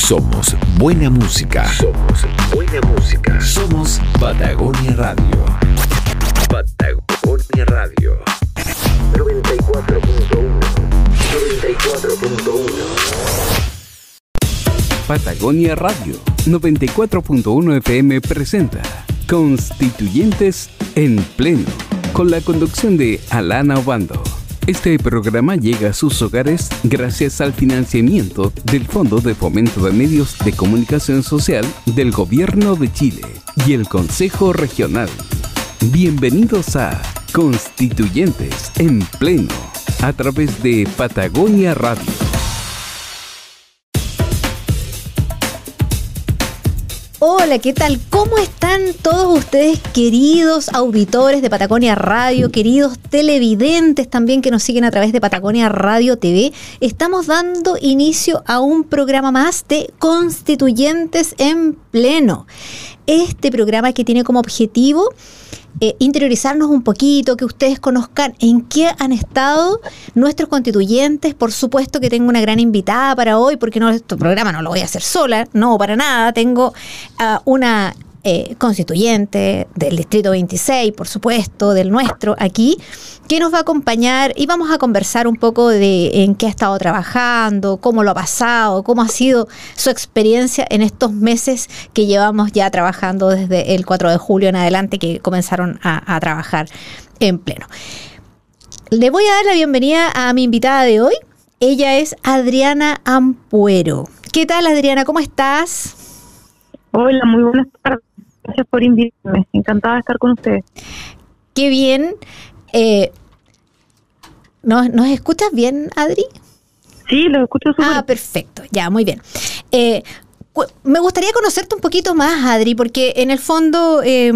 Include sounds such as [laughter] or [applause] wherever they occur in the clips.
Somos buena música. Somos buena música. Somos Patagonia Radio. Patagonia Radio. 94.1. 94.1. Patagonia Radio 94.1 FM presenta Constituyentes en Pleno, con la conducción de Alana Obando. Este programa llega a sus hogares gracias al financiamiento del Fondo de Fomento de Medios de Comunicación Social del Gobierno de Chile y el Consejo Regional. Bienvenidos a Constituyentes en Pleno, a través de Patagonia Radio. Hola, ¿qué tal? ¿Cómo están todos ustedes, queridos auditores de Patagonia Radio, queridos televidentes también que nos siguen a través de Patagonia Radio TV? Estamos dando inicio a un programa más de Constituyentes en Pleno. Este programa que tiene como objetivo eh, interiorizarnos un poquito, que ustedes conozcan en qué han estado nuestros constituyentes. Por supuesto que tengo una gran invitada para hoy, porque no, este programa no lo voy a hacer sola, no, para nada. Tengo a una eh, constituyente del Distrito 26, por supuesto, del nuestro aquí, que nos va a acompañar y vamos a conversar un poco de en qué ha estado trabajando, cómo lo ha pasado, cómo ha sido su experiencia en estos meses que llevamos ya trabajando desde el 4 de julio en adelante, que comenzaron a, a trabajar en pleno. Le voy a dar la bienvenida a mi invitada de hoy. Ella es Adriana Ampuero. ¿Qué tal, Adriana? ¿Cómo estás? Hola, muy buenas tardes. Gracias por invitarme. Encantada de estar con ustedes. Qué bien. Eh, ¿nos, ¿Nos escuchas bien, Adri? Sí, lo escucho súper. Ah, perfecto. Ya, muy bien. Eh, me gustaría conocerte un poquito más, Adri, porque en el fondo eh,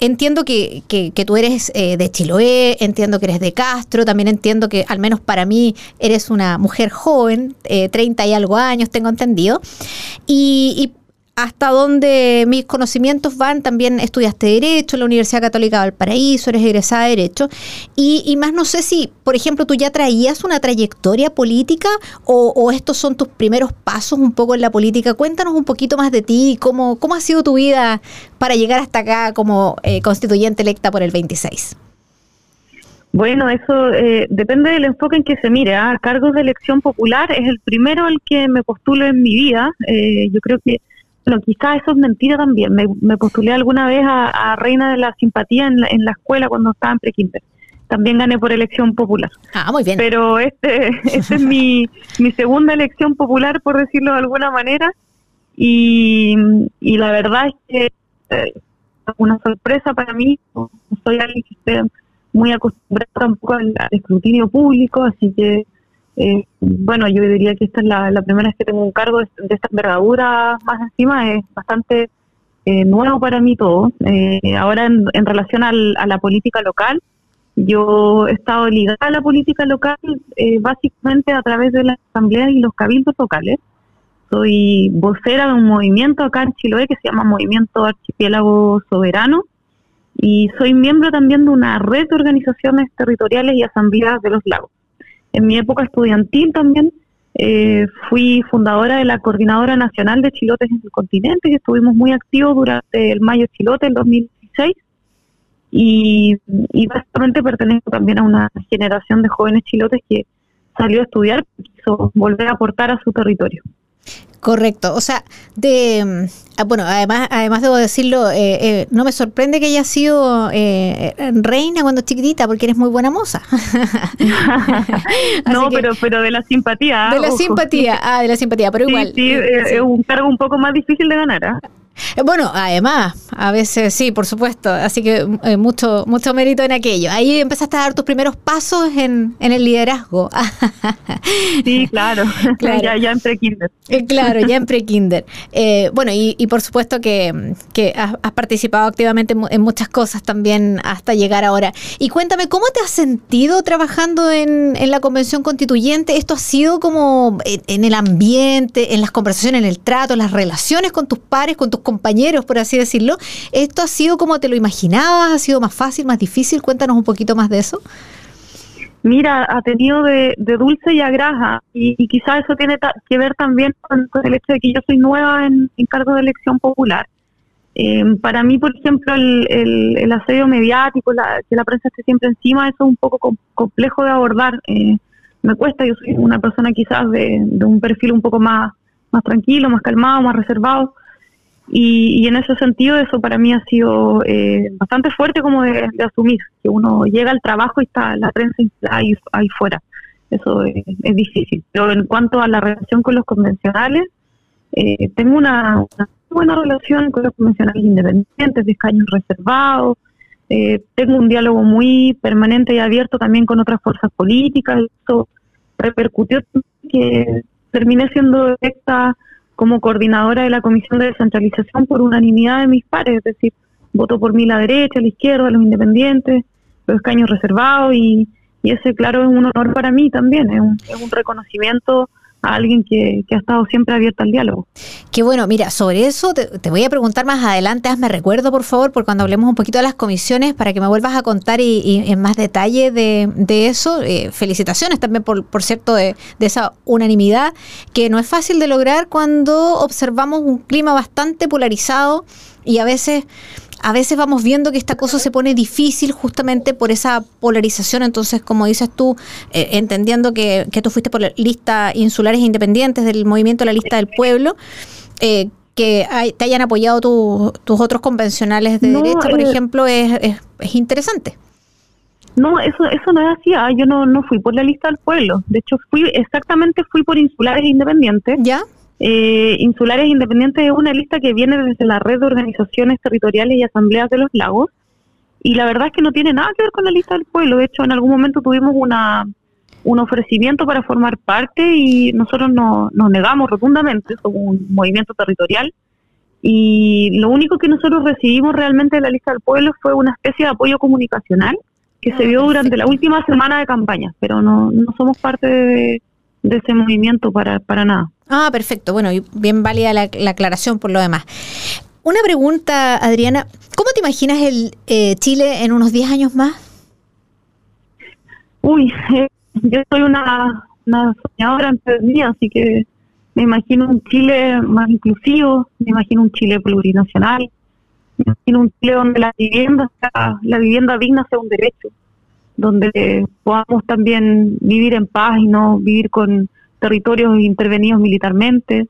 entiendo que, que, que, tú eres eh, de Chiloé, entiendo que eres de Castro, también entiendo que al menos para mí eres una mujer joven, eh, 30 y algo años, tengo entendido. Y, y hasta donde mis conocimientos van, también estudiaste Derecho en la Universidad Católica de Valparaíso, eres egresada de Derecho, y, más no sé si, por ejemplo, tú ya traías una trayectoria política o, o, estos son tus primeros pasos un poco en la política. Cuéntanos un poquito más de ti, cómo, cómo ha sido tu vida para llegar hasta acá como eh, constituyente electa por el 26. Bueno, eso eh, depende del enfoque en que se mire. ¿eh? Cargos de elección popular es el primero al que me postulo en mi vida. Eh, yo creo que bueno, quizás eso es mentira también. Me, me postulé alguna vez a, a, Reina de la Simpatía en la, en la escuela cuando estaba en prekinder. También gané por elección popular. Ah, muy bien. Pero este, [laughs] este es mi, mi segunda elección popular, por decirlo de alguna manera. Y, y la verdad es que eh, una sorpresa para mí. No soy alguien que esté muy acostumbrado tampoco al, al escrutinio público, así que eh, bueno, yo diría que esta es la, primera vez que tengo un cargo de, esta envergadura más encima, es bastante eh, nuevo para mí todo. Eh, ahora en, relación a la política local, yo he estado ligada a la política local eh, básicamente a través de las asambleas y los cabildos locales. Soy vocera de un movimiento acá en Chiloé que se llama Movimiento Archipiélago Soberano y soy miembro también de una red de organizaciones territoriales y asambleas de los lagos. En mi época estudiantil también eh, fui fundadora de la Coordinadora Nacional de Chilotes en el continente y estuvimos muy activos durante el Mayo Chilote del 2016 y, y básicamente pertenezco también a una generación de jóvenes chilotes que salió a estudiar y quiso volver a aportar a su territorio. Correcto, o sea, de bueno, además, además debo decirlo, eh, eh, no me sorprende que haya sido eh, reina cuando chiquitita, porque eres muy buena moza. [laughs] no, que, pero pero de la simpatía. De la ojo. simpatía, ah, de la simpatía, pero sí, igual. Sí, es un cargo un poco más difícil de ganar. ¿Eh? Bueno, además, a veces sí, por supuesto. Así que eh, mucho, mucho mérito en aquello. Ahí empezaste a dar tus primeros pasos en, en el liderazgo. [laughs] sí, claro. [laughs] claro. [laughs] ya, ya en pre-kinder. Eh, claro, ya en pre-kinder. Eh, bueno, y, y, por supuesto que, que has, has, participado activamente en muchas cosas también hasta llegar ahora. Y cuéntame, ¿cómo te has sentido trabajando en, en la convención constituyente? ¿Esto ha sido como en, en el ambiente, en las conversaciones, en el trato, en las relaciones con tus pares, con tus compañeros, por así decirlo. ¿Esto ha sido como te lo imaginabas? ¿Ha sido más fácil, más difícil? Cuéntanos un poquito más de eso. Mira, ha tenido de, dulce y a graja y, quizás eso tiene que ver también con, el hecho de que yo soy nueva en, cargo de elección popular. Eh, para mí, por ejemplo, el, asedio mediático, que la prensa esté siempre encima, eso es un poco complejo de abordar. Eh, me cuesta, yo soy una persona quizás de, de, un perfil un poco más, más tranquilo, más calmado, más reservado. Y, en ese sentido eso para mí ha sido eh, bastante fuerte como de, asumir, que uno llega al trabajo y está la prensa ahí, ahí fuera. Eso es, difícil. Pero en cuanto a la relación con los convencionales, eh, tengo una, buena relación con los convencionales independientes, de escaños reservados, eh, tengo un diálogo muy permanente y abierto también con otras fuerzas políticas, eso repercutió que terminé siendo electa como coordinadora de la Comisión de Descentralización por unanimidad de mis pares, es decir, voto por mí la derecha, la izquierda, los independientes, los escaños reservados y, ese, claro, es un honor para mí también, es un, es un reconocimiento alguien que, ha estado siempre abierto al diálogo. Qué bueno, mira, sobre eso te, voy a preguntar más adelante, hazme recuerdo por favor, por cuando hablemos un poquito de las comisiones, para que me vuelvas a contar y, en más detalle de, eso. Eh, felicitaciones también, por, por cierto, de, de esa unanimidad, que no es fácil de lograr cuando observamos un clima bastante polarizado y a veces a veces vamos viendo que esta cosa se pone difícil justamente por esa polarización. Entonces, como dices tú, eh, entendiendo que, tú fuiste por la lista insulares e independientes del movimiento La Lista del Pueblo, eh, que te hayan apoyado tus otros convencionales de derecha, por eh, ejemplo, es, es, interesante. No, eso eso no es así. Ah, yo no, no fui por la lista del pueblo. De hecho, fui exactamente fui por insulares e independientes. ¿Ya? Eh, Insulares Independientes es una lista que viene desde la red de organizaciones territoriales y asambleas de los lagos. Y la verdad es que no tiene nada que ver con la lista del pueblo. De hecho, en algún momento tuvimos una, un ofrecimiento para formar parte y nosotros nos negamos rotundamente. Somos un movimiento territorial. Y lo único que nosotros recibimos realmente de la lista del pueblo fue una especie de apoyo comunicacional que se ah, dio durante la última semana de campaña, pero no, no somos parte de, de ese movimiento para, para nada. Ah, perfecto. Bueno, y bien válida la, aclaración por lo demás. Una pregunta, Adriana. ¿Cómo te imaginas el eh, Chile en unos 10 años más? Uy, eh, yo soy una, una soñadora antes de mí, así que me imagino un Chile más inclusivo, me imagino un Chile plurinacional, me imagino un Chile donde la vivienda, la vivienda digna sea un derecho, donde podamos también vivir en paz y no vivir con territorios intervenidos militarmente.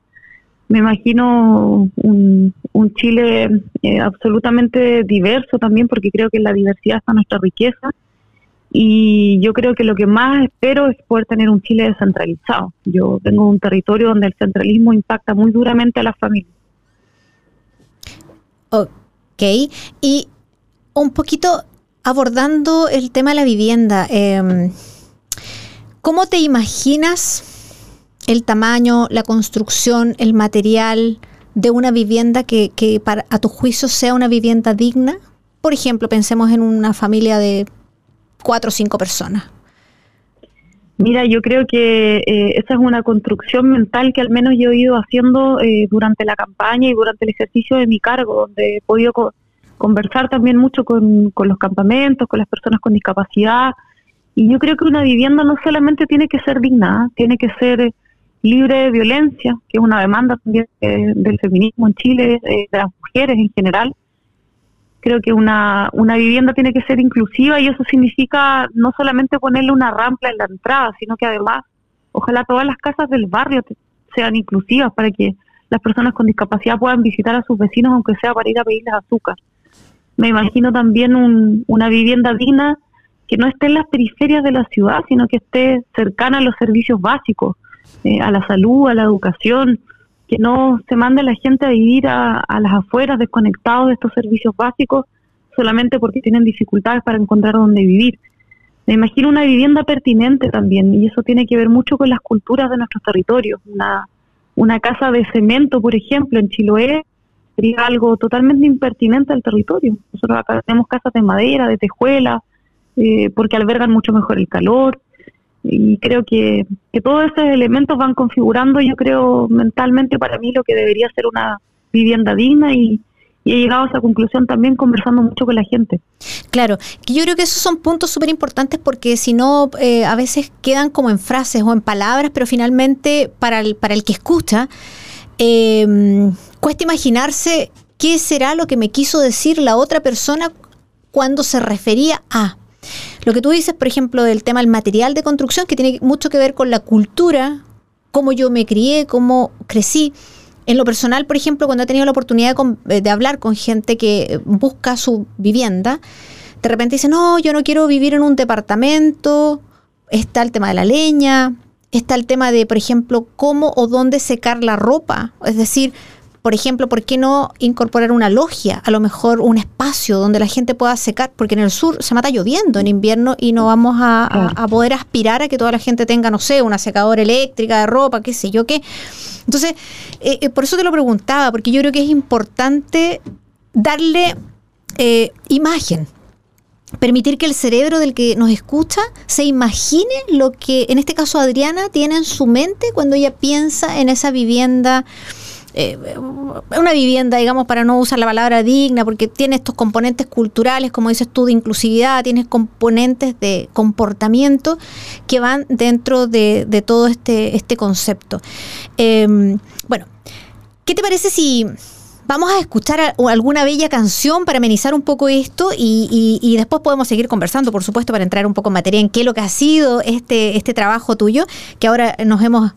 Me imagino un, Chile eh, absolutamente diverso también, porque creo que la diversidad está nuestra riqueza. Y yo creo que lo que más espero es poder tener un Chile descentralizado. Yo tengo un territorio donde el centralismo impacta muy duramente a las familias. Ok, y un poquito abordando el tema de la vivienda, em, ¿cómo te imaginas el tamaño, la construcción, el material de una vivienda que, para, a tu juicio sea una vivienda digna? Por ejemplo, pensemos en una familia de cuatro o cinco personas. Mira, yo creo que eh, esa es una construcción mental que al menos yo he ido haciendo eh, durante la campaña y durante el ejercicio de mi cargo, donde he podido conversar también mucho con, con los campamentos, con las personas con discapacidad. Y yo creo que una vivienda no solamente tiene que ser digna, tiene que ser libre de violencia, que es una demanda también eh, del feminismo en Chile, eh, de las mujeres en general. Creo que una, una vivienda tiene que ser inclusiva y eso significa no solamente ponerle una rampa en la entrada, sino que además, ojalá todas las casas del barrio sean inclusivas para que las personas con discapacidad puedan visitar a sus vecinos, aunque sea para ir a pedirles azúcar. Me imagino también una vivienda digna que no esté en las periferias de la ciudad, sino que esté cercana a los servicios básicos, eh, a la salud, a la educación, que no se mande la gente a vivir a, las afueras desconectados de estos servicios básicos solamente porque tienen dificultades para encontrar dónde vivir. Me imagino una vivienda pertinente también, y eso tiene que ver mucho con las culturas de nuestros territorios. Una, una casa de cemento, por ejemplo, en Chiloé, sería algo totalmente impertinente al territorio. Nosotros acá tenemos casas de madera, de tejuela, eh, porque albergan mucho mejor el calor, y creo que, que todos esos elementos van configurando, yo creo, mentalmente para mí lo que debería ser una vivienda digna y, y he llegado a esa conclusión también conversando mucho con la gente. Claro, yo creo que esos son puntos súper importantes porque si no, eh, a veces quedan como en frases o en palabras, pero finalmente para el, para el que escucha, eh, cuesta imaginarse qué será lo que me quiso decir la otra persona cuando se refería a. Lo que tú dices, por ejemplo, del tema del material de construcción, que tiene mucho que ver con la cultura, cómo yo me crié, cómo crecí. En lo personal, por ejemplo, cuando he tenido la oportunidad de, eh, hablar con gente que busca su vivienda, de repente dice, no, yo no quiero vivir en un departamento, está el tema de la leña, está el tema de, por ejemplo, cómo o dónde secar la ropa. Es decir, por ejemplo, ¿por qué no incorporar una logia? A lo mejor un espacio donde la gente pueda secar, porque en el sur se mata lloviendo en invierno y no vamos a, poder aspirar a que toda la gente tenga, no sé, una secadora eléctrica de ropa, qué sé yo qué. Entonces, eh, eh, por eso te lo preguntaba, porque yo creo que es importante darle eh, imagen, permitir que el cerebro del que nos escucha se imagine lo que, en este caso, Adriana tiene en su mente cuando ella piensa en esa vivienda eh, una vivienda, digamos, para no usar la palabra digna, porque tiene estos componentes culturales, como dices tú, de inclusividad, tiene componentes de comportamiento que van dentro de, todo este, este concepto. Em, bueno, ¿qué te parece si vamos a escuchar alguna bella canción para amenizar un poco esto y, y, después podemos seguir conversando, por supuesto, para entrar un poco en materia en qué es lo que ha sido este, este trabajo tuyo, que ahora nos hemos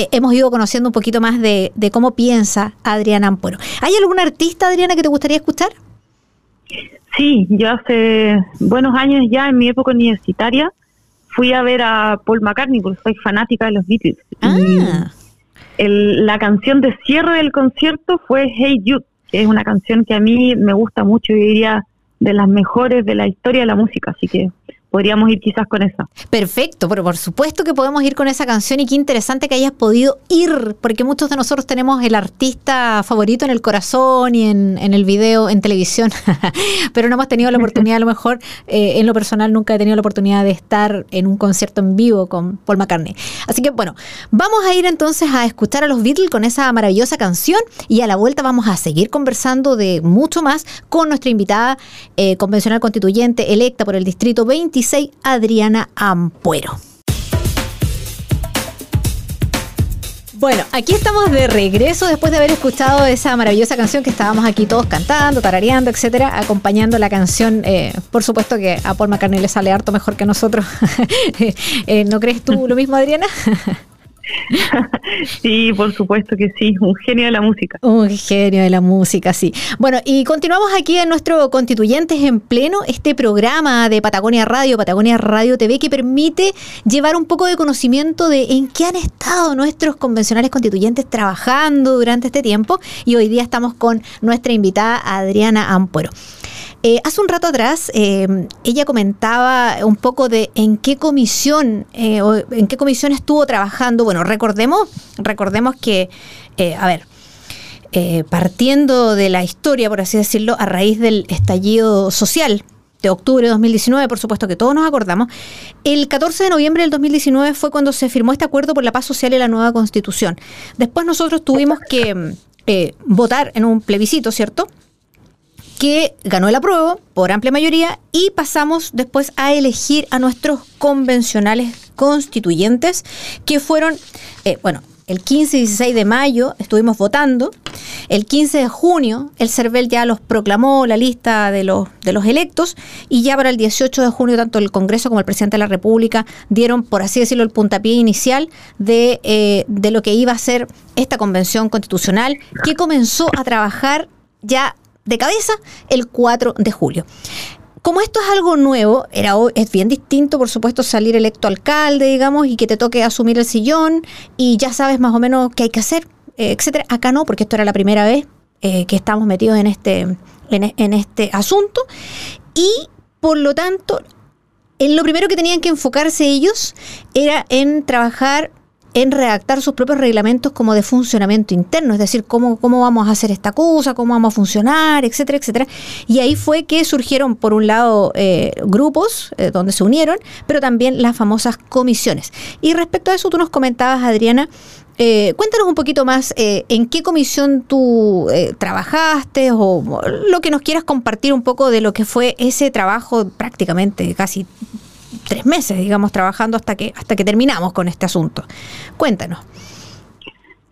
eh, hemos ido conociendo un poquito más de, cómo piensa Adriana Ampuero. ¿Hay algún artista, Adriana, que te gustaría escuchar? Sí, yo hace buenos años ya, en mi época universitaria, fui a ver a Paul McCartney, porque soy fanática de los Beatles. Ah. la canción de cierre del concierto fue Hey Jude, que es una canción que a mí me gusta mucho y diría de las mejores de la historia de la música, así que podríamos ir quizás con esa. Perfecto, pero por supuesto que podemos ir con esa canción y qué interesante que hayas podido ir, porque muchos de nosotros tenemos el artista favorito en el corazón y en, el video, en televisión, [laughs] pero no hemos tenido la oportunidad, a lo mejor eh, en lo personal nunca he tenido la oportunidad de estar en un concierto en vivo con Paul McCartney. Así que bueno, vamos a ir entonces a escuchar a los Beatles con esa maravillosa canción y a la vuelta vamos a seguir conversando de mucho más con nuestra invitada eh, convencional constituyente electa por el Distrito 20 Adriana Ampuero. Bueno, aquí estamos de regreso después de haber escuchado esa maravillosa canción que estábamos aquí todos cantando, tarareando, etcétera, acompañando la canción. Eh, por supuesto que a Paul McCartney le sale harto mejor que nosotros. [laughs] Eh, ¿No crees tú lo mismo, Adriana? [laughs] [laughs] sí, por supuesto que sí, un genio de la música. Un genio de la música, sí. Bueno, y continuamos aquí en nuestro Constituyentes en Pleno, este programa de Patagonia Radio, Patagonia Radio TV, que permite llevar un poco de conocimiento de en qué han estado nuestros convencionales constituyentes trabajando durante este tiempo. Y hoy día estamos con nuestra invitada Adriana Ampuero. Eh, hace un rato atrás, eh, ella comentaba un poco de en qué comisión, eh, en qué comisión estuvo trabajando. Bueno, recordemos, recordemos que, a ver, partiendo de la historia, por así decirlo, a raíz del estallido social de octubre de 2019, por supuesto que todos nos acordamos, el 14 de noviembre del 2019 fue cuando se firmó este acuerdo por la paz social y la nueva constitución. Después nosotros tuvimos que votar en un plebiscito, ¿cierto? Que ganó el apruebo por amplia mayoría y pasamos después a elegir a nuestros convencionales constituyentes, que fueron, eh, bueno, el 15 y 16 de mayo estuvimos votando. El 15 de junio el CERVEL ya los proclamó la lista de los, de los electos y ya para el 18 de junio tanto el Congreso como el presidente de la República dieron, por así decirlo, el puntapié inicial de, eh, de lo que iba a ser esta convención constitucional que comenzó a trabajar ya de cabeza el 4 de julio. Como esto es algo nuevo, era, es bien distinto, por supuesto, salir electo alcalde, digamos, y que te toque asumir el sillón y ya sabes más o menos qué hay que hacer, eh, etcétera. Acá no, porque esto era la primera vez eh, que estamos metidos en este, en, en este asunto. Y por lo tanto, en lo primero que tenían que enfocarse ellos era en trabajar en redactar sus propios reglamentos como de funcionamiento interno, es decir, cómo, cómo vamos a hacer esta cosa, cómo vamos a funcionar, etcétera, etcétera. Y ahí fue que surgieron, por un lado, eh, grupos eh, donde se unieron, pero también las famosas comisiones. Y respecto a eso, tú nos comentabas, Adriana, eh, cuéntanos un poquito más en qué comisión tú trabajaste o lo que nos quieras compartir un poco de lo que fue ese trabajo prácticamente casi tres meses, digamos, trabajando hasta que, hasta que terminamos con este asunto. Cuéntanos.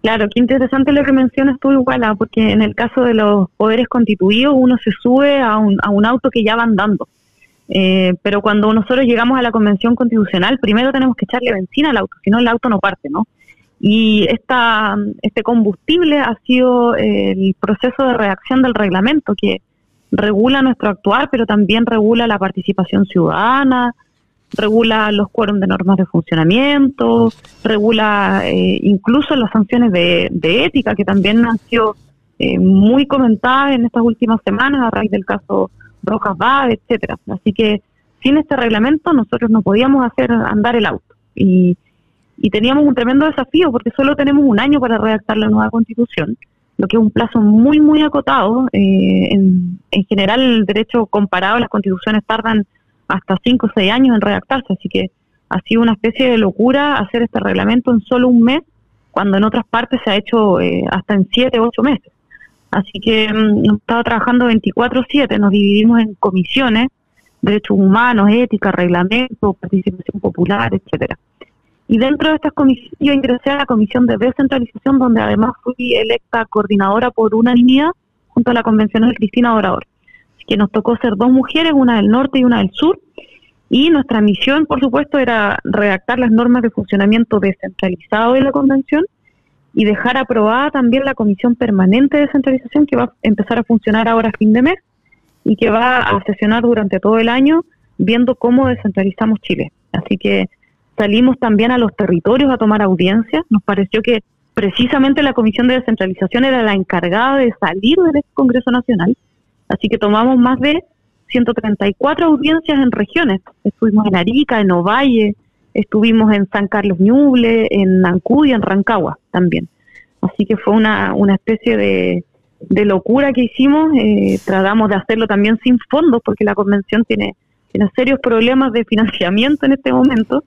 Claro, qué interesante lo que mencionas tú, igual, porque en el caso de los poderes constituidos uno se sube a un, a un auto que ya va andando. Eh, pero cuando nosotros llegamos a la Convención Constitucional, primero tenemos que echarle benzina al auto, si no el auto no parte, ¿no? Y esta, este combustible ha sido el proceso de reacción del reglamento que regula nuestro actuar, pero también regula la participación ciudadana, regula los quórums de normas de funcionamiento, regula eh, incluso las sanciones de, ética, que también han sido eh, muy comentadas en estas últimas semanas a raíz del caso Rojas Bad, etcétera. Así que sin este reglamento nosotros no podíamos hacer andar el auto. Y, teníamos un tremendo desafío porque solo tenemos un año para redactar la nueva constitución, lo que es un plazo muy, muy acotado. Eh, en, en general, el derecho comparado, las constituciones tardan hasta 5 o 6 años en redactarse, así que ha sido una especie de locura hacer este reglamento en solo un mes, cuando en otras partes se ha hecho eh, hasta en 7 o 8 meses. Así que mm, hemos estado trabajando 24-7, nos dividimos en comisiones, derechos humanos, ética, reglamento, participación popular, etcétera. Y dentro de estas comisiones yo ingresé a la comisión de descentralización, donde además fui electa coordinadora por unanimidad junto a la convencional Cristina Orador que nos tocó ser dos mujeres, una del norte y una del sur, y nuestra misión, por supuesto, era redactar las normas de funcionamiento descentralizado de la convención y dejar aprobada también la comisión permanente de descentralización que va a empezar a funcionar ahora a fin de mes y que va a sesionar durante todo el año viendo cómo descentralizamos Chile. Así que salimos también a los territorios a tomar audiencias. Nos pareció que precisamente la comisión de descentralización era la encargada de salir del Congreso Nacional Así que tomamos más de 134 audiencias en regiones. Estuvimos en Arica, en Ovalle, estuvimos en San Carlos Ñuble, en Ancud y en Rancagua también. Así que fue una, una especie de, de locura que hicimos. Eh, tratamos de hacerlo también sin fondos porque la convención tiene, tiene serios problemas de financiamiento en este momento.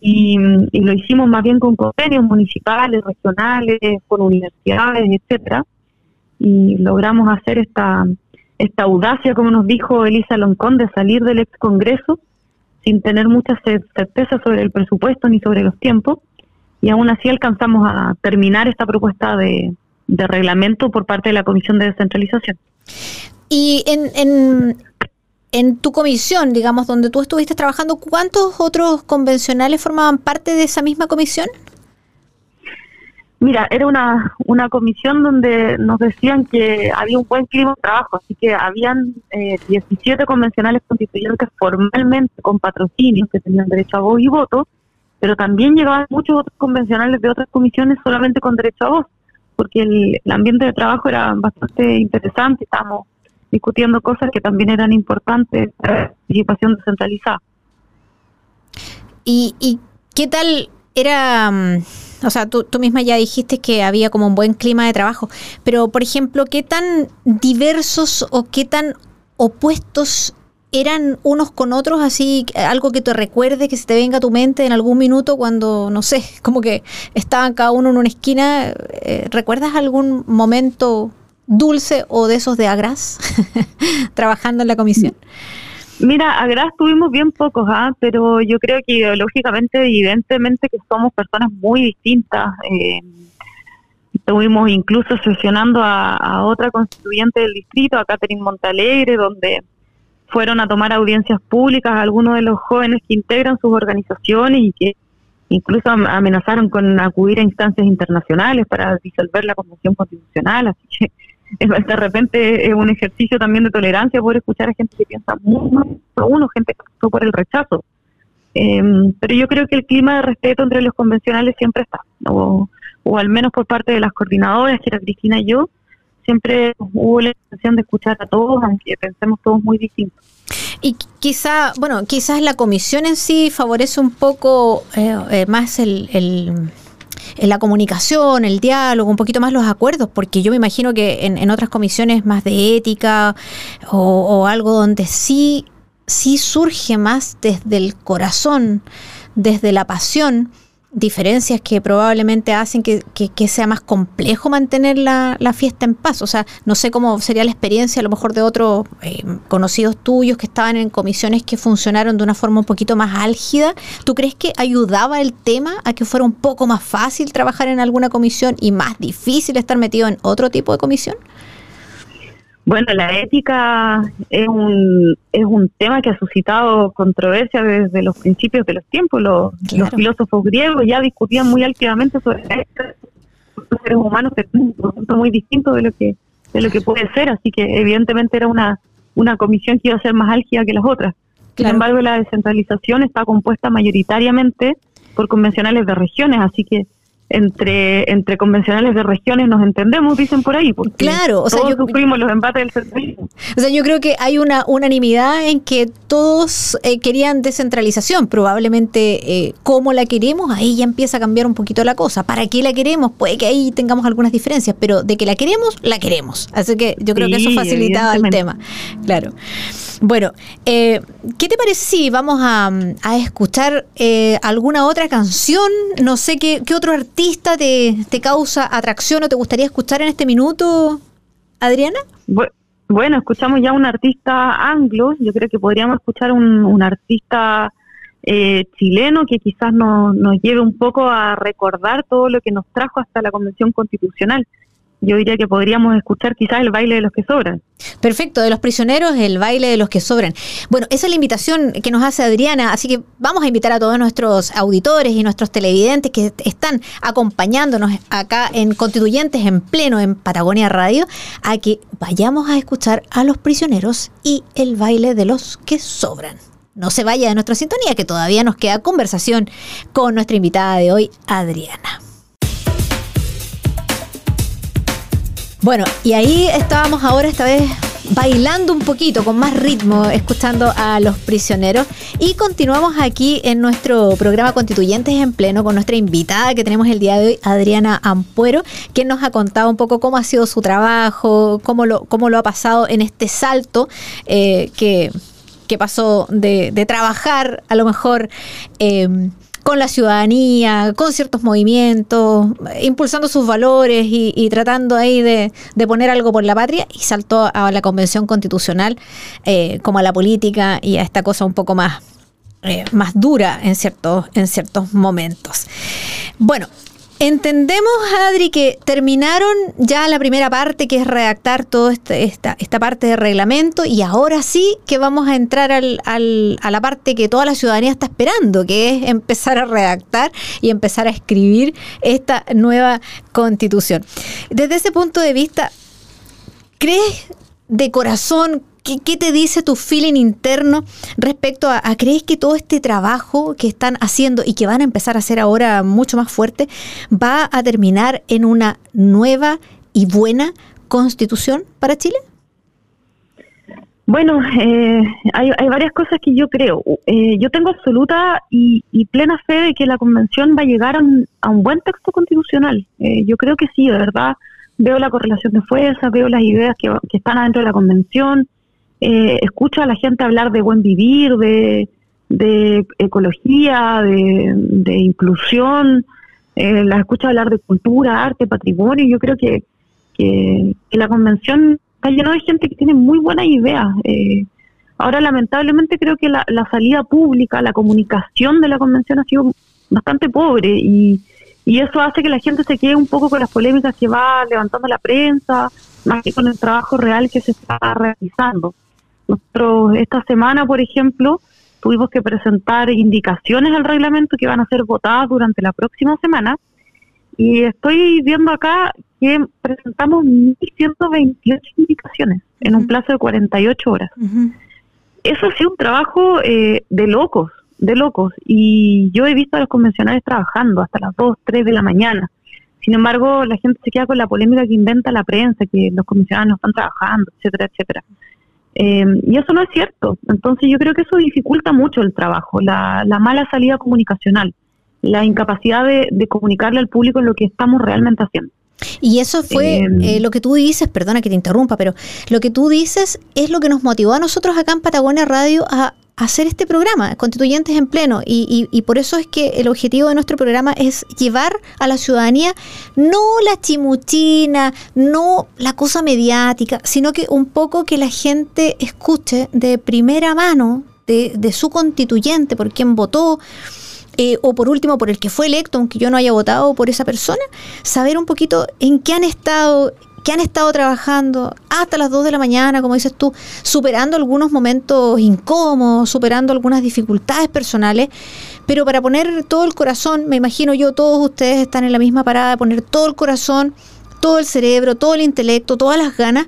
Y, y, lo hicimos más bien con convenios municipales, regionales, con universidades, etcétera, y logramos hacer esta esta audacia, como nos dijo Elisa Loncón, de salir del ex Congreso sin tener mucha certeza sobre el presupuesto ni sobre los tiempos, y aún así alcanzamos a terminar esta propuesta de, reglamento por parte de la Comisión de Descentralización. Y en, en, en tu comisión, digamos, donde tú estuviste trabajando, ¿cuántos otros convencionales formaban parte de esa misma comisión? Mira, era una, una comisión donde nos decían que había un buen clima de trabajo, así que habían eh, 17 convencionales constituyentes formalmente con patrocinios que tenían derecho a voz y voto, pero también llegaban muchos otros convencionales de otras comisiones solamente con derecho a voz, porque el, ambiente de trabajo era bastante interesante, estábamos discutiendo cosas que también eran importantes para la participación descentralizada. ¿Y, y qué tal era... Mm, o sea, tú, misma ya dijiste que había como un buen clima de trabajo, pero por ejemplo, ¿qué tan diversos o qué tan opuestos eran unos con otros, así algo que te recuerde, que se te venga a tu mente en algún minuto cuando, no sé, [laughs] como que estaban cada uno en una esquina. Eh, ¿Recuerdas algún momento dulce o de esos de agras [laughs] trabajando en la comisión? Mira, a Gras tuvimos bien pocos, ¿ah? pero yo creo que ideológicamente, evidentemente que somos personas muy distintas. Eh, estuvimos incluso sesionando a, otra constituyente del distrito, a Catherine Montalegre, donde fueron a tomar audiencias públicas algunos de los jóvenes que integran sus organizaciones y que incluso amenazaron con acudir a instancias internacionales para disolver la Convención Constitucional. Así que de repente es un ejercicio también de tolerancia poder escuchar a gente que piensa muy mal uno, gente que optó por el rechazo. Em, pero yo creo que el clima de respeto entre los convencionales siempre está, o, o al menos por parte de las coordinadoras, que era Cristina y yo, siempre hubo la intención de escuchar a todos, aunque pensemos todos muy distintos. Y quizá, bueno, quizás la comisión en sí favorece un poco eh, eh, más el la comunicación, el diálogo, un poquito más los acuerdos, porque yo me imagino que en, otras comisiones más de ética o, o algo donde sí, sí surge más desde el corazón, desde la pasión, diferencias que probablemente hacen que, sea más complejo mantener la, fiesta en paz. O sea, no sé cómo sería la experiencia a lo mejor de otros eh, conocidos tuyos que estaban en comisiones que funcionaron de una forma un poquito más álgida. ¿Tú crees que ayudaba el tema a que fuera un poco más fácil trabajar en alguna comisión y más difícil estar metido en otro tipo de comisión? Bueno, la ética es un, es un tema que ha suscitado controversia desde los principios de los tiempos. Los, filósofos griegos ya discutían muy álgidamente sobre la ética. Los seres humanos es un concepto muy distinto de lo que de lo que puede ser, así que evidentemente era una, una comisión que iba a ser más álgida que las otras. Sin embargo, la descentralización está compuesta mayoritariamente por convencionales de regiones, así que entre, entre convencionales de regiones nos entendemos, dicen por ahí. Porque claro, o sea, todos sufrimos los embates del centralismo. O sea, yo creo que hay una unanimidad en que todos eh, querían descentralización. Probablemente, eh, ¿cómo la queremos? Ahí ya empieza a cambiar un poquito la cosa. ¿Para qué la queremos? Puede que ahí tengamos algunas diferencias, pero de que la queremos, la queremos. Así que yo creo que eso facilitaba el tema. Claro. Bueno, eh, ¿qué te parece si vamos a, escuchar eh, alguna otra canción? No sé qué, qué otro artista te, te, causa atracción o te gustaría escuchar en este minuto, Adriana. Bueno, escuchamos ya un artista anglo, yo creo que podríamos escuchar un, un artista eh, chileno que quizás nos, nos lleve un poco a recordar todo lo que nos trajo hasta la Convención Constitucional yo diría que podríamos escuchar quizás el baile de los que sobran. Perfecto, de los prisioneros, el baile de los que sobran. Bueno, esa es la invitación que nos hace Adriana, así que vamos a invitar a todos nuestros auditores y nuestros televidentes que están acompañándonos acá en Constituyentes en pleno en Patagonia Radio, a que vayamos a escuchar a los prisioneros y el baile de los que sobran. No se vaya de nuestra sintonía, que todavía nos queda conversación con nuestra invitada de hoy, Adriana. Bueno, y ahí estábamos ahora esta vez bailando un poquito, con más ritmo, escuchando a los prisioneros. Y continuamos aquí en nuestro programa Constituyentes en Pleno con nuestra invitada que tenemos el día de hoy, Adriana Ampuero, quien nos ha contado un poco cómo ha sido su trabajo, cómo lo, cómo lo ha pasado en este salto eh, que, pasó de, trabajar a lo mejor... Eh, con la ciudadanía, con ciertos movimientos, impulsando sus valores y, tratando ahí de, poner algo por la patria y saltó a la convención constitucional eh, como a la política y a esta cosa un poco más, eh, más dura en ciertos, en ciertos momentos. Bueno, Entendemos, Adri, que terminaron ya la primera parte, que es redactar toda este, esta, esta parte de reglamento, y ahora sí que vamos a entrar al, al, a la parte que toda la ciudadanía está esperando, que es empezar a redactar y empezar a escribir esta nueva constitución. Desde ese punto de vista, ¿crees de corazón ¿Qué, te dice tu feeling interno respecto a, crees que todo este trabajo que están haciendo y que van a empezar a hacer ahora mucho más fuerte va a terminar en una nueva y buena constitución para Chile? Bueno, eh, hay, varias cosas que yo creo. Eh, yo tengo absoluta y, plena fe de que la convención va a llegar a un, buen texto constitucional. Eh, yo creo que sí, de verdad. Veo la correlación de fuerzas, veo las ideas que están adentro de la convención, eh, escucho a la gente hablar de buen vivir, de, ecología, de, inclusión, eh, la escucho hablar de cultura, arte, patrimonio. Yo creo que, que, la convención está llena de gente que tiene muy buenas ideas. Eh, ahora, lamentablemente, creo que la, la, salida pública, la comunicación de la convención ha sido bastante pobre y, y eso hace que la gente se quede un poco con las polémicas que va levantando la prensa, más que con el trabajo real que se está realizando. Nosotros esta semana, por ejemplo, tuvimos que presentar indicaciones al reglamento que van a ser votadas durante la próxima semana. Y estoy viendo acá que presentamos 1.128 indicaciones en un plazo de 48 horas. Eso ha sido un trabajo eh, de locos, de locos. Y yo he visto a los convencionales trabajando hasta las 2, 3 de la mañana. Sin embargo, la gente se queda con la polémica que inventa la prensa, que los convencionales no están trabajando, etcétera, etcétera. Eh, y eso no es cierto. Entonces yo creo que eso dificulta mucho el trabajo, la, mala salida comunicacional. la incapacidad de, comunicarle al público lo que estamos realmente haciendo. Y eso fue em. eh, lo que tú dices, perdona que te interrumpa, pero lo que tú dices es lo que nos motivó a nosotros acá en Patagonia Radio a hacer este programa, Constituyentes en Pleno, y, y, por eso es que el objetivo de nuestro programa es llevar a la ciudadanía no la chimuchina, no la cosa mediática, sino que un poco que la gente escuche de primera mano de, de su constituyente, por quien votó, eh, o por último por el que fue electo, aunque yo no haya votado por esa persona, saber un poquito en qué han estado, que han estado trabajando hasta las 2 de la mañana, como dices tú, superando algunos momentos incómodos, superando algunas dificultades personales, pero para poner todo el corazón, me imagino yo, todos ustedes están en la misma parada poner todo el corazón, todo el cerebro, todo el intelecto, todas las ganas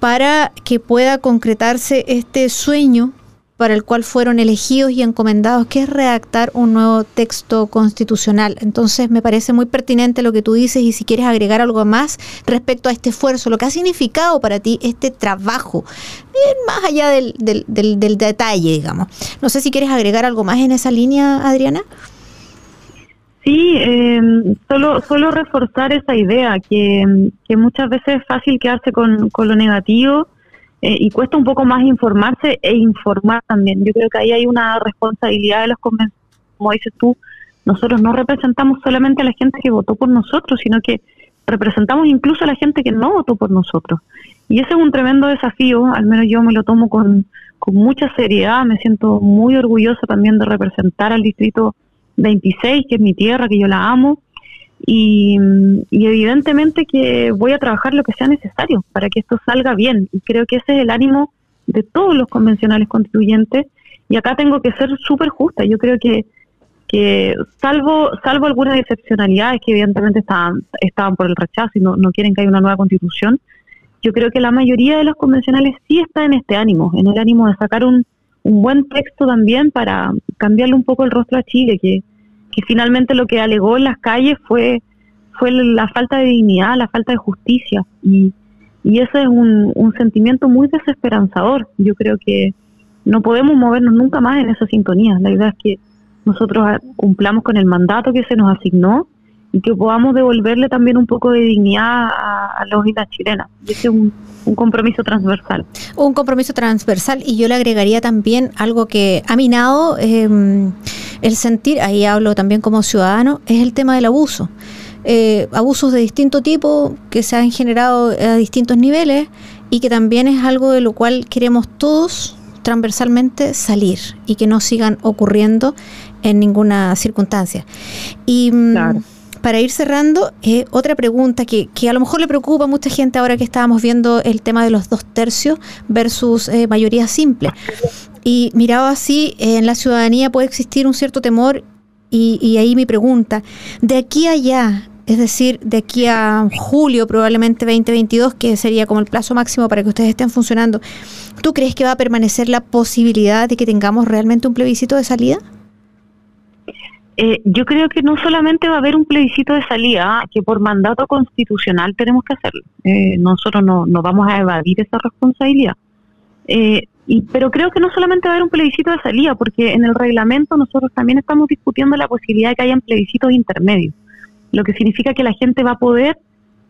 para que pueda concretarse este sueño para el cual fueron elegidos y encomendados, que es redactar un nuevo texto constitucional. Entonces me parece muy pertinente lo que tú dices y si quieres agregar algo más respecto a este esfuerzo, lo que ha significado para ti este trabajo, más allá del, del, del, detalle, digamos. No sé si quieres agregar algo más en esa línea, Adriana. Sí, eh, solo, solo reforzar esa idea, que, que muchas veces es fácil quedarse con, con lo negativo eh, y cuesta un poco más informarse e informar también. Yo creo que ahí hay una responsabilidad de los convencionales, como dices tú, nosotros no representamos solamente a la gente que votó por nosotros, sino que representamos incluso a la gente que no votó por nosotros. Y ese es un tremendo desafío, al menos yo me lo tomo con, con mucha seriedad, me siento muy orgullosa también de representar al distrito 26, que es mi tierra, que yo la amo, y, evidentemente que voy a trabajar lo que sea necesario para que esto salga bien. Y creo que ese es el ánimo de todos los convencionales constituyentes. Y acá tengo que ser súper justa. Yo creo que, que salvo salvo algunas excepcionalidades que evidentemente estaban, estaban por el rechazo y no, no quieren que haya una nueva constitución, yo creo que la mayoría de los convencionales sí está en este ánimo, en el ánimo de sacar un, un buen texto también para cambiarle un poco el rostro a Chile, que, que finalmente lo que alegó en las calles fue, fue la falta de dignidad, la falta de justicia. Y, y ese es un, un sentimiento muy desesperanzador. Yo creo que no podemos movernos nunca más en esa sintonía. La idea es que nosotros cumplamos con el mandato que se nos asignó y que podamos devolverle también un poco de dignidad a, las chilenas. Y ese es un, un, compromiso transversal. Un compromiso transversal y yo le agregaría también algo que ha minado eh, el sentir, ahí hablo también como ciudadano, es el tema del abuso. Eh, abusos de distinto tipo que se han generado a distintos niveles y que también es algo de lo cual queremos todos transversalmente salir y que no sigan ocurriendo en ninguna circunstancia. Y mm, para ir cerrando, eh, otra pregunta que, que, a lo mejor le preocupa a mucha gente ahora que estábamos viendo el tema de los dos tercios versus eh, mayoría simple. Y mirado así, en la ciudadanía puede existir un cierto temor y, ahí mi pregunta, de aquí a allá, es decir, de aquí a julio probablemente 2022, que sería como el plazo máximo para que ustedes estén funcionando, ¿tú crees que va a permanecer la posibilidad de que tengamos realmente un plebiscito de salida? Eh, yo creo que no solamente va a haber un plebiscito de salida, que por mandato constitucional tenemos que hacerlo. Eh, nosotros no, no vamos a evadir esa responsabilidad. Eh, y, pero creo que no solamente va a haber un plebiscito de salida, porque en el reglamento nosotros también estamos discutiendo la posibilidad de que hayan plebiscitos intermedios, lo que significa que la gente va a poder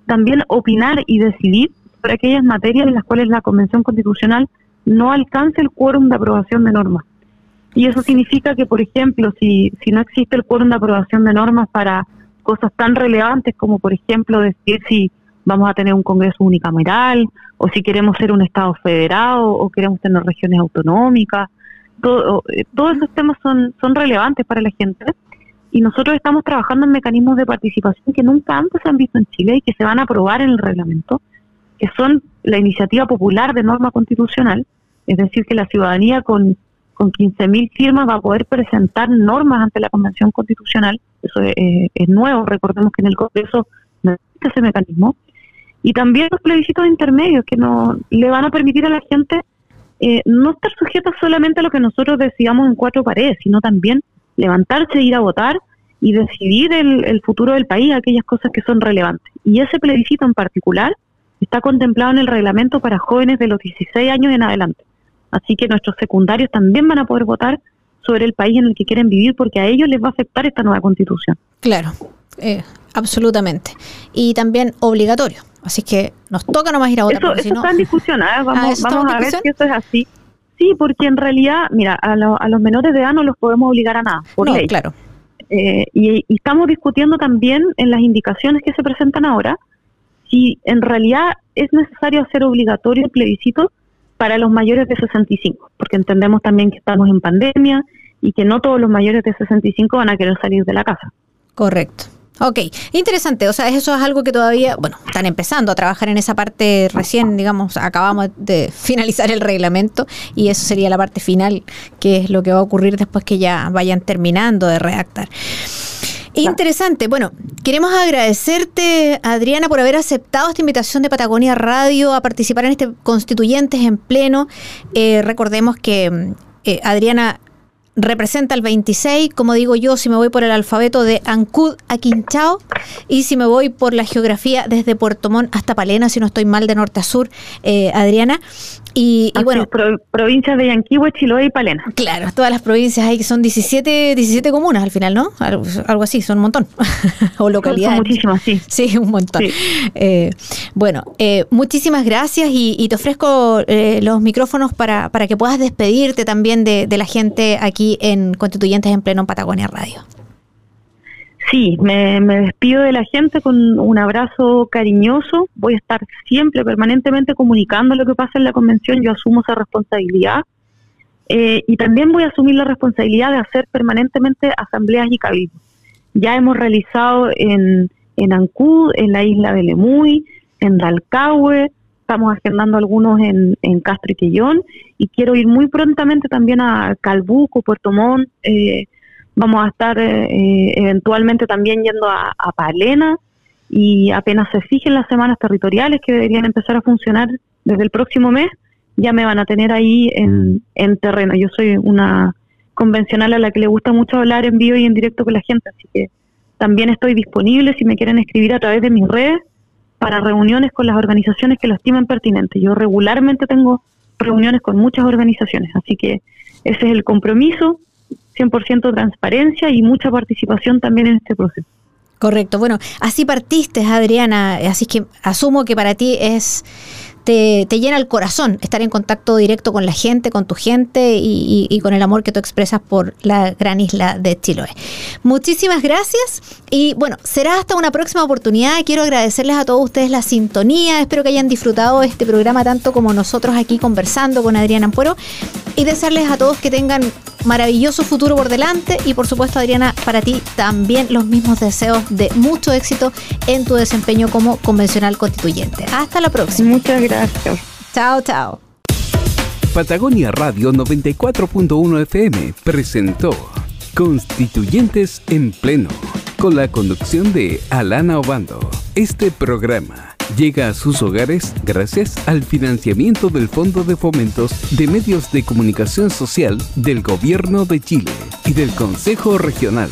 también opinar y decidir sobre aquellas materias en las cuales la Convención Constitucional no alcance el quórum de aprobación de normas. Y eso significa que, por ejemplo, si, si no existe el quórum de aprobación de normas para cosas tan relevantes como, por ejemplo, decir si vamos a tener un Congreso unicameral, o si queremos ser un Estado federado, o queremos tener regiones autonómicas. Todo, eh, todos esos temas son, son relevantes para la gente y nosotros estamos trabajando en mecanismos de participación que nunca antes se han visto en Chile y que se van a aprobar en el reglamento, que son la iniciativa popular de norma constitucional, es decir, que la ciudadanía con, con 15.000 firmas va a poder presentar normas ante la Convención Constitucional, eso es, nuevo, recordemos que en el Congreso no existe ese mecanismo, y también los plebiscitos intermedios que no le van a permitir a la gente eh, no estar sujeta solamente a lo que nosotros decidamos en cuatro paredes, sino también levantarse, ir a votar y decidir el, el futuro del país, aquellas cosas que son relevantes. Y ese plebiscito en particular está contemplado en el reglamento para jóvenes de los 16 años en adelante. Así que nuestros secundarios también van a poder votar sobre el país en el que quieren vivir, porque a ellos les va a afectar esta nueva constitución. Claro, eh, absolutamente. Y también obligatorio. Así que nos toca nomás ir a votar. Eso, eso está en discusión, ¿eh? vamos, [laughs] ah, vamos a ver si eso es así. Sí, porque en realidad, mira, a, a, los menores de edad no los podemos obligar a nada, por no, claro. Eh, y, y, estamos discutiendo también en las indicaciones que se presentan ahora si en realidad es necesario hacer obligatorio el plebiscito para los mayores de 65, porque entendemos también que estamos en pandemia y que no todos los mayores de 65 van a querer salir de la casa. Correcto. Ok, interesante. O sea, eso es algo que todavía, bueno, están empezando a trabajar en esa parte recién, digamos, acabamos de [laughs] finalizar el reglamento y eso sería la parte final, que es lo que va a ocurrir después que ya vayan terminando de redactar. Interesante. Bueno, queremos agradecerte, Adriana, por haber aceptado esta invitación de Patagonia Radio a participar en este Constituyentes en Pleno. Eh, recordemos que eh, Adriana representa el 26, como digo yo, si me voy por el alfabeto de Ancud a Quinchao y si me voy por la geografía desde Puerto Montt hasta Palena, si no estoy mal de norte a sur, eh, Adriana. Y, bueno, provincias de Yanquihue, Chiloé y Palena. Claro, todas las provincias hay que son 17, 17 comunas al final, ¿no? Algo, así, son un montón. [laughs] o localidades. Son muchísimas, sí. [laughs] Sí, un montón. Eh, bueno, eh, muchísimas gracias y, te ofrezco los micrófonos para, para que puedas despedirte también de, de la gente aquí en Constituyentes en Pleno en Patagonia Radio. Sí, me, despido de la gente con un abrazo cariñoso. Voy a estar siempre, permanentemente comunicando lo que pasa en la convención. Yo asumo esa responsabilidad. Eh, y también voy a asumir la responsabilidad de hacer permanentemente asambleas y cabildos. Ya hemos realizado en, en Ancud, en la isla de Lemuy, en Dalcahue, estamos agendando algunos en, en Castro y Quillón y quiero ir muy prontamente también a Calbuco, Puerto Montt. Eh, vamos a estar eh, eh, eventualmente también yendo a, Palena y apenas se fijen las semanas territoriales que deberían empezar a funcionar desde el próximo mes, ya me van a tener ahí en, en terreno. Yo soy una convencional a la que le gusta mucho hablar en vivo y en directo con la gente, así que también estoy disponible si me quieren escribir a través de mis redes para reuniones con las organizaciones que lo estimen pertinente. Yo regularmente tengo reuniones con muchas organizaciones, así que ese es el compromiso, 100% transparencia y mucha participación también en este proceso. Correcto, bueno, así partiste, Adriana, así que asumo que para ti es te, llena el corazón estar en contacto directo con la gente, con tu gente y, con el amor que tú expresas por la gran isla de Chiloé. Muchísimas gracias y bueno, será hasta una próxima oportunidad. Quiero agradecerles a todos ustedes la sintonía. Espero que hayan disfrutado este programa tanto como nosotros aquí conversando con Adriana Ampuero y desearles a todos que tengan maravilloso futuro por delante y por supuesto Adriana para ti también los mismos deseos de mucho éxito en tu desempeño como convencional constituyente. Hasta la próxima. Muchas gracias. Chao, chao. Patagonia Radio 94.1 FM presentó Constituyentes en Pleno, con la conducción de Alana Obando. Este programa llega a sus hogares gracias al financiamiento del Fondo de Fomentos de Medios de Comunicación Social del Gobierno de Chile y del Consejo Regional.